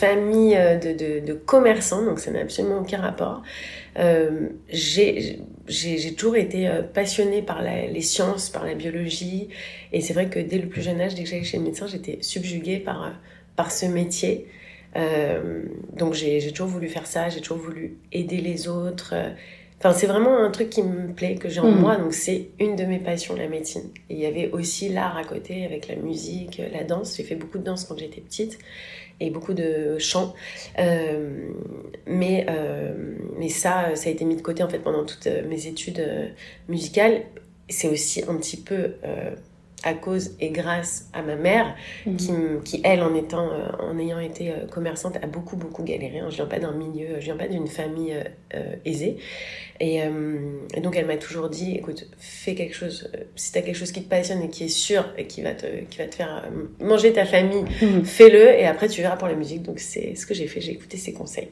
famille de, de, commerçants, donc ça n'a absolument aucun rapport. Euh, j'ai toujours été passionnée par les sciences, par la biologie. Et c'est vrai que dès le plus jeune âge, dès que j'allais chez le médecin, j'étais subjuguée par, par ce métier. Euh, donc j'ai toujours voulu faire ça, j'ai toujours voulu aider les autres. Enfin, c'est vraiment un truc qui me plaît, que j'ai en mm. moi. Donc, c'est une de mes passions, la médecine. Et il y avait aussi l'art à côté, avec la musique, la danse. J'ai fait beaucoup de danse quand j'étais petite et beaucoup de chant. Euh, mais, euh, mais ça, ça a été mis de côté, en fait, pendant toutes mes études musicales. C'est aussi un petit peu à cause et grâce à ma mère, mhm. qui, qui, elle, en, étant, euh, en ayant été euh, commerçante, a beaucoup, beaucoup galéré. Hein. Je viens pas d'un milieu, je viens pas d'une famille euh, aisée. Et, donc, elle m'a toujours dit, écoute, fais quelque chose, si tu as quelque chose qui te passionne et qui est sûr et qui va te, qui va te faire manger ta famille, mhm. fais-le et après tu verras pour la musique. Donc, c'est ce que j'ai fait, j'ai écouté ses conseils.